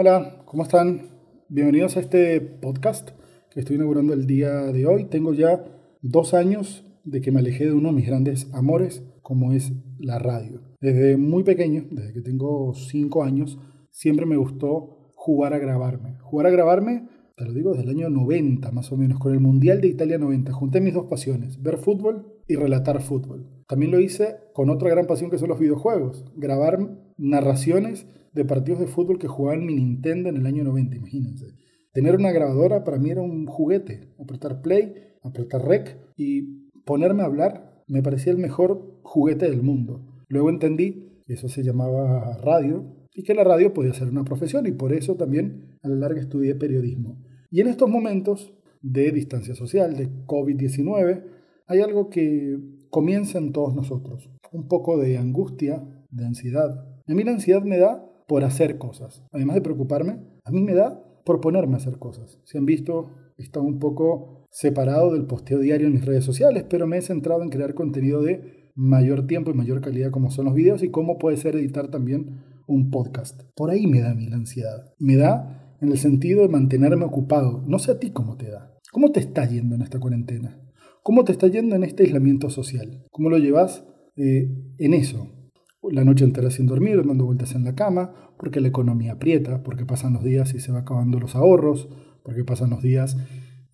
Hola, ¿cómo están? Bienvenidos a este podcast que estoy inaugurando el día de hoy. Tengo ya dos años de que me alejé de uno de mis grandes amores, como es la radio. Desde muy pequeño, desde que tengo cinco años, siempre me gustó jugar a grabarme. Jugar a grabarme, te lo digo, desde el año 90 más o menos, con el Mundial de Italia 90. Junté mis dos pasiones, ver fútbol y relatar fútbol. También lo hice con otra gran pasión que son los videojuegos, grabar narraciones de partidos de fútbol que jugaba en mi Nintendo en el año 90, imagínense. Tener una grabadora para mí era un juguete, apretar play, apretar rec y ponerme a hablar me parecía el mejor juguete del mundo. Luego entendí que eso se llamaba radio y que la radio podía ser una profesión y por eso también a la larga estudié periodismo. Y en estos momentos de distancia social, de COVID-19, hay algo que comienza en todos nosotros, un poco de angustia, de ansiedad. A mí la ansiedad me da por hacer cosas. Además de preocuparme, a mí me da por ponerme a hacer cosas. Si han visto, está un poco separado del posteo diario en mis redes sociales, pero me he centrado en crear contenido de mayor tiempo y mayor calidad como son los videos y cómo puede ser editar también un podcast. Por ahí me da mi ansiedad. Me da en el sentido de mantenerme ocupado. No sé a ti cómo te da. ¿Cómo te está yendo en esta cuarentena? ¿Cómo te está yendo en este aislamiento social? ¿Cómo lo llevas eh, en eso? La noche entera sin dormir, dando vueltas en la cama, porque la economía aprieta, porque pasan los días y se va acabando los ahorros, porque pasan los días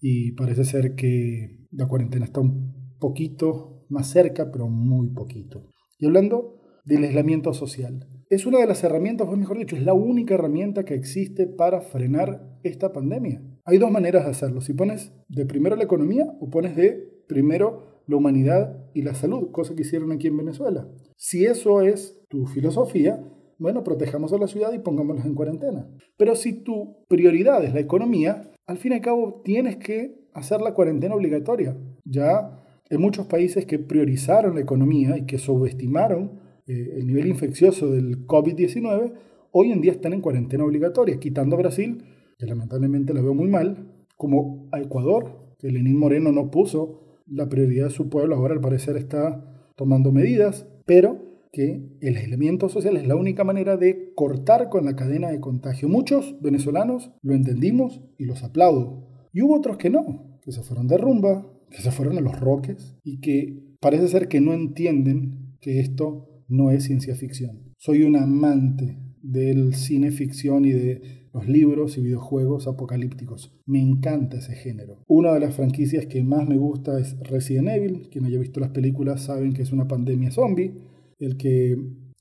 y parece ser que la cuarentena está un poquito más cerca, pero muy poquito. Y hablando del aislamiento social, es una de las herramientas, o mejor dicho, es la única herramienta que existe para frenar esta pandemia. Hay dos maneras de hacerlo. Si pones de primero la economía o pones de primero la humanidad y la salud, cosa que hicieron aquí en Venezuela. Si eso es tu filosofía, bueno, protejamos a la ciudad y pongámoslas en cuarentena. Pero si tu prioridad es la economía, al fin y al cabo tienes que hacer la cuarentena obligatoria. Ya en muchos países que priorizaron la economía y que subestimaron eh, el nivel infeccioso del COVID-19, hoy en día están en cuarentena obligatoria, quitando a Brasil, que lamentablemente la veo muy mal, como a Ecuador, que Lenín Moreno no puso la prioridad de su pueblo ahora al parecer está tomando medidas, pero que el aislamiento social es la única manera de cortar con la cadena de contagio. Muchos venezolanos lo entendimos y los aplaudo. Y hubo otros que no, que se fueron de rumba, que se fueron a los roques y que parece ser que no entienden que esto no es ciencia ficción. Soy un amante del cine ficción y de los libros y videojuegos apocalípticos. Me encanta ese género. Una de las franquicias que más me gusta es Resident Evil. Quien haya visto las películas saben que es una pandemia zombie. El que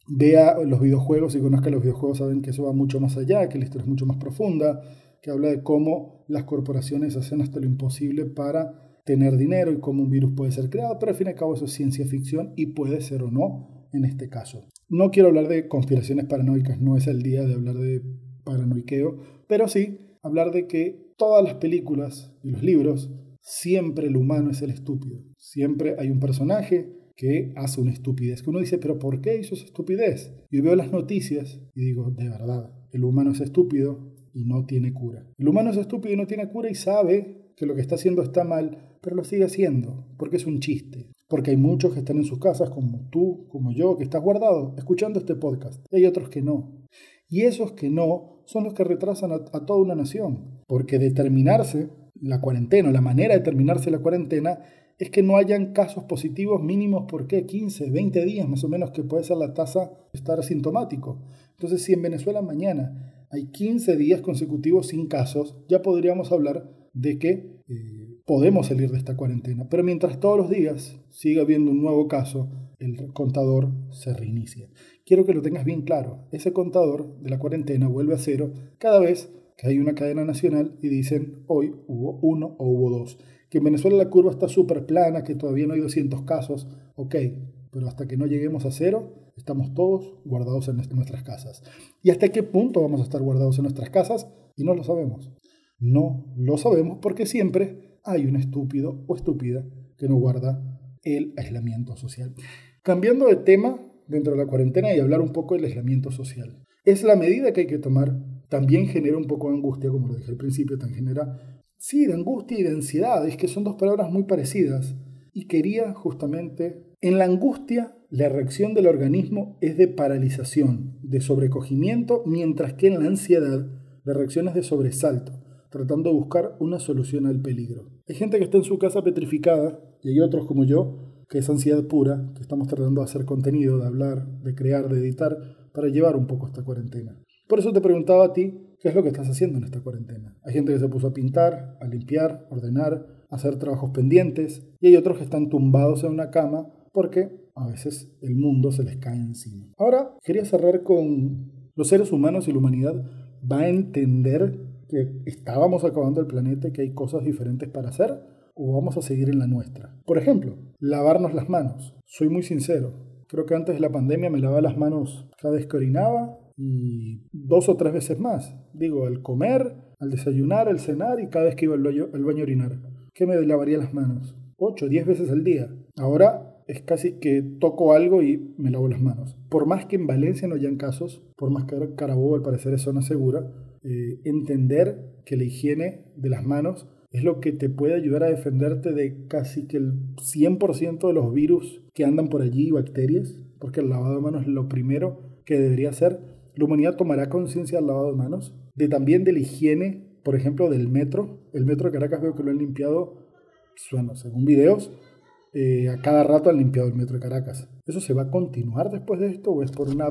vea los videojuegos y conozca los videojuegos saben que eso va mucho más allá, que la historia es mucho más profunda, que habla de cómo las corporaciones hacen hasta lo imposible para tener dinero y cómo un virus puede ser creado, pero al fin y al cabo eso es ciencia ficción y puede ser o no en este caso. No quiero hablar de conspiraciones paranoicas, no es el día de hablar de paranoiqueo, pero sí hablar de que todas las películas y los libros, siempre el humano es el estúpido. Siempre hay un personaje que hace una estupidez. Que uno dice, pero ¿por qué hizo esa estupidez? Y veo las noticias y digo, de verdad, el humano es estúpido y no tiene cura. El humano es estúpido y no tiene cura y sabe que lo que está haciendo está mal, pero lo sigue haciendo, porque es un chiste. Porque hay muchos que están en sus casas, como tú, como yo, que estás guardado, escuchando este podcast. Y hay otros que no. Y esos que no son los que retrasan a, toda una nación. Porque determinarse la cuarentena, la manera de terminarse la cuarentena, es que no hayan casos positivos mínimos por qué 15, 20 días más o menos que puede ser la tasa de estar asintomático. Entonces, si en Venezuela mañana hay 15 días consecutivos sin casos, ya podríamos hablar de que eh, podemos salir de esta cuarentena. Pero mientras todos los días siga habiendo un nuevo caso, el contador se reinicia quiero que lo tengas bien claro. Ese contador de la cuarentena vuelve a cero cada vez que hay una cadena nacional y dicen hoy hubo uno o hubo dos. Que en Venezuela la curva está súper plana, que todavía no hay 200 casos, ok, pero hasta que no lleguemos a cero, estamos todos guardados en nuestras casas. ¿Y hasta qué punto vamos a estar guardados en nuestras casas? Y no lo sabemos. No lo sabemos porque siempre hay un estúpido o estúpida que no guarda el aislamiento social. Cambiando de tema, dentro de la cuarentena y hablar un poco del aislamiento social. Es la medida que hay que tomar. También genera un poco de angustia, como lo dije al principio, también genera, sí, de angustia y de ansiedad, es que son dos palabras muy parecidas. Y quería justamente, en la angustia, la reacción del organismo es de paralización, de sobrecogimiento, mientras que en la ansiedad de reacciones de sobresalto, tratando de buscar una solución al peligro. Hay gente que está en su casa petrificada y hay otros como yo, que es ansiedad pura, que estamos tratando de hacer contenido, de hablar, de crear, de editar, para llevar un poco esta cuarentena. Por eso te preguntaba a ti, ¿qué es lo que estás haciendo en esta cuarentena? Hay gente que se puso a pintar, a limpiar, ordenar, a hacer trabajos pendientes, y hay otros que están tumbados en una cama porque a veces el mundo se les cae encima. Ahora quería cerrar con los seres humanos y la humanidad va a entender que estábamos acabando el planeta y que hay cosas diferentes para hacer o vamos a seguir en la nuestra. Por ejemplo, lavarnos las manos. Soy muy sincero. Creo que antes de la pandemia me lavaba las manos cada vez que orinaba y dos o tres veces más. Digo, al comer, al desayunar, al cenar y cada vez que iba al baño, a orinar. ¿Qué me lavaría las manos? Ocho, diez veces al día. Ahora es casi que toco algo y me lavo las manos. Por más que en Valencia no hayan casos, por más que Carabobo al parecer es zona segura, eh, entender que la higiene de las manos es lo que te puede ayudar a defenderte de casi que el 100% de los virus que andan por allí y bacterias, porque el lavado de manos es lo primero que debería hacer. La humanidad tomará conciencia del lavado de manos, de también de la higiene, por ejemplo, del metro. El metro de Caracas veo que lo han limpiado, bueno, según videos, eh, a cada rato han limpiado el metro de Caracas. ¿Eso se va a continuar después de esto o es por una...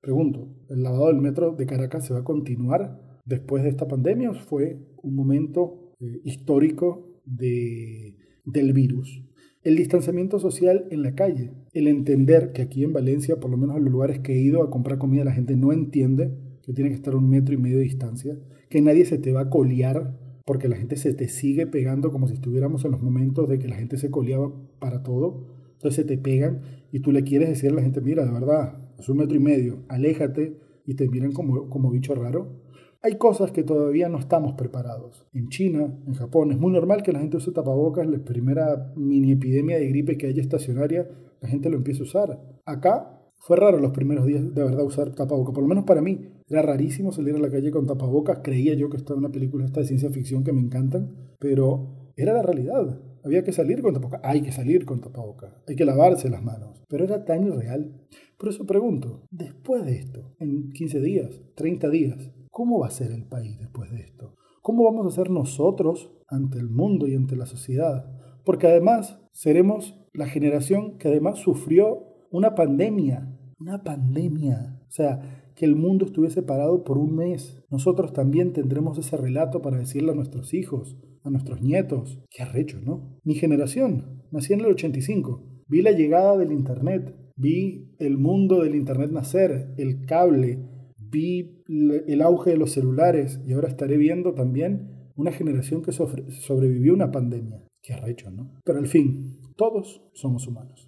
Pregunto, ¿el lavado del metro de Caracas se va a continuar después de esta pandemia o fue un momento eh, histórico de, del virus? El distanciamiento social en la calle, el entender que aquí en Valencia, por lo menos en los lugares que he ido a comprar comida, la gente no entiende que tiene que estar un metro y medio de distancia, que nadie se te va a colear porque la gente se te sigue pegando como si estuviéramos en los momentos de que la gente se coleaba para todo. Entonces se te pegan y tú le quieres decir a la gente, mira, de verdad, es un metro y medio, aléjate y te miran como, como bicho raro. Hay cosas que todavía no estamos preparados. En China, en Japón, es muy normal que la gente use tapabocas. La primera mini epidemia de gripe que haya estacionaria, la gente lo empieza a usar. Acá fue raro los primeros días de verdad usar tapabocas, por lo menos para mí. Era rarísimo salir a la calle con tapabocas. Creía yo que estaba una película esta de ciencia ficción que me encantan, pero era la realidad. Había que salir con tapabocas. Hay que salir con tapabocas. Hay que lavarse las manos. Pero era tan irreal. Por eso pregunto, después de esto, en 15 días, 30 días, ¿cómo va a ser el país después de esto? ¿Cómo vamos a ser nosotros ante el mundo y ante la sociedad? Porque además seremos la generación que además sufrió una pandemia, una pandemia. O sea, que el mundo estuviese parado por un mes. Nosotros también tendremos ese relato para decirle a nuestros hijos, a nuestros nietos. Qué arrecho, ¿no? Mi generación, nací en el 85. Vi la llegada del Internet, vi el mundo del Internet nacer, el cable, vi el auge de los celulares y ahora estaré viendo también una generación que sobrevivió una pandemia. Qué arrecho, ¿no? Pero al fin, todos somos humanos.